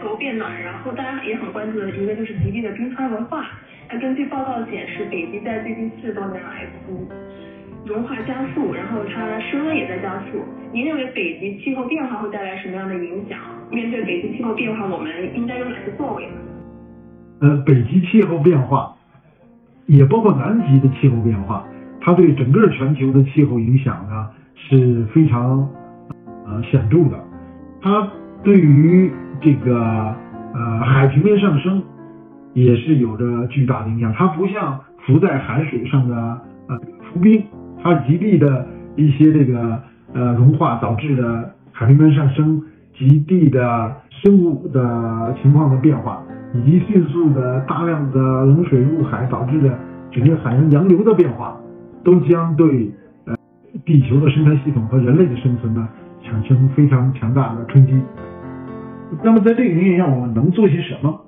球变暖，然后大家也很关注的一个就是极地的冰川文化。那根据报告显示，北极在最近四十多年来融化加速，然后它升温也在加速。您认为北极气候变化会带来什么样的影响？面对北极气候变化，我们应该有哪些作为？呃，北极气候变化，也包括南极的气候变化，它对整个全球的气候影响呢是非常呃显著的。它对于这个呃海平面上升也是有着巨大的影响。它不像浮在海水上的呃浮冰。它极地的一些这个呃融化导致的海平面上升，极地的生物的情况的变化，以及迅速的大量的冷水入海导致的整个海洋洋流的变化，都将对呃地球的生态系统和人类的生存呢产生非常强大的冲击。那么在这个原因下，我们能做些什么？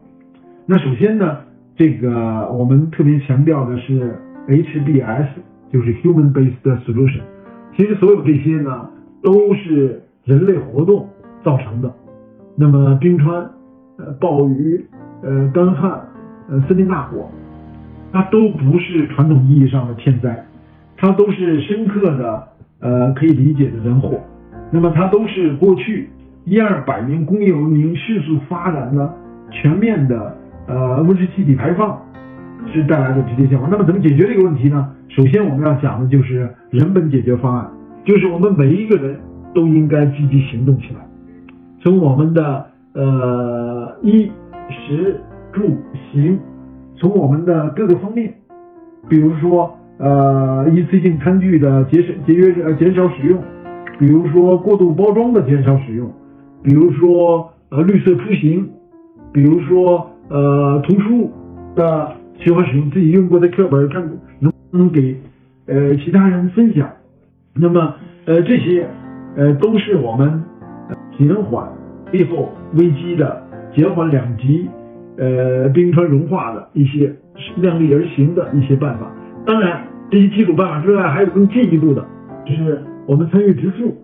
那首先呢，这个我们特别强调的是 HBS。就是 human-based solution，其实所有这些呢都是人类活动造成的。那么冰川、呃暴雨、呃干旱、呃森林大火，它都不是传统意义上的天灾，它都是深刻的呃可以理解的人祸。那么它都是过去一二百年工业文明迅速发展的全面的呃温室气体排放。是带来的直接效果。那么怎么解决这个问题呢？首先我们要讲的就是人本解决方案，就是我们每一个人都应该积极行动起来，从我们的呃衣食住行，从我们的各个方面，比如说呃一次性餐具的节省节约呃减少使用，比如说过度包装的减少使用，比如说呃绿色出行，比如说呃图书的。喜欢使用自己用过的课本，看能不能给呃其他人分享。那么呃这些呃都是我们减缓气候危机的、减缓两极呃冰川融化的一些量力而行的一些办法。当然，这些基础办法之外，还有更进一步的，就是我们参与植树，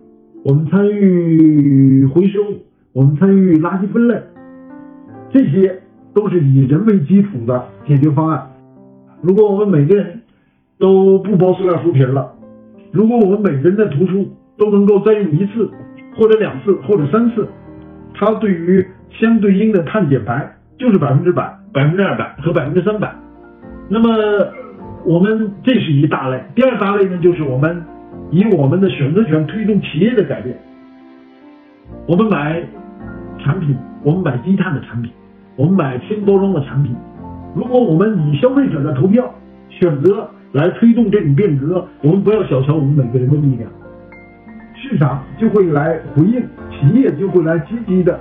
我们参与回收，我们参与垃圾分类，这些。都是以人为基础的解决方案。如果我们每个人都不包塑料书皮了，如果我们每个人的图书都能够再用一次，或者两次，或者三次，它对于相对应的碳减排就是百分之百、百分之二百和百分之三百。那么我们这是一大类。第二大类呢，就是我们以我们的选择权推动企业的改变。我们买产品，我们买低碳的产品。我们买轻包装的产品，如果我们以消费者的投票选择来推动这种变革，我们不要小瞧我们每个人的力量，市场就会来回应，企业就会来积极的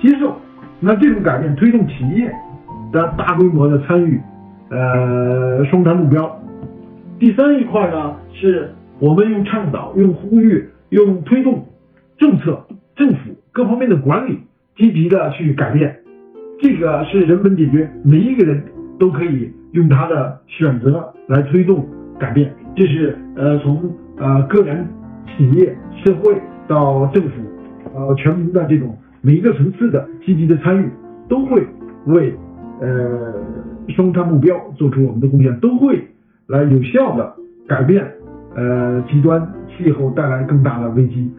接受。那这种改变推动企业的大规模的参与，呃，双碳目标。第三一块呢，是我们用倡导、用呼吁、用推动政策、政府各方面的管理，积极的去改变。这个是人本解决，每一个人都可以用他的选择来推动改变。这是呃从呃个人、企业、社会到政府，呃全民的这种每一个层次的积极的参与，都会为呃双碳目标做出我们的贡献，都会来有效的改变呃极端气候带来更大的危机。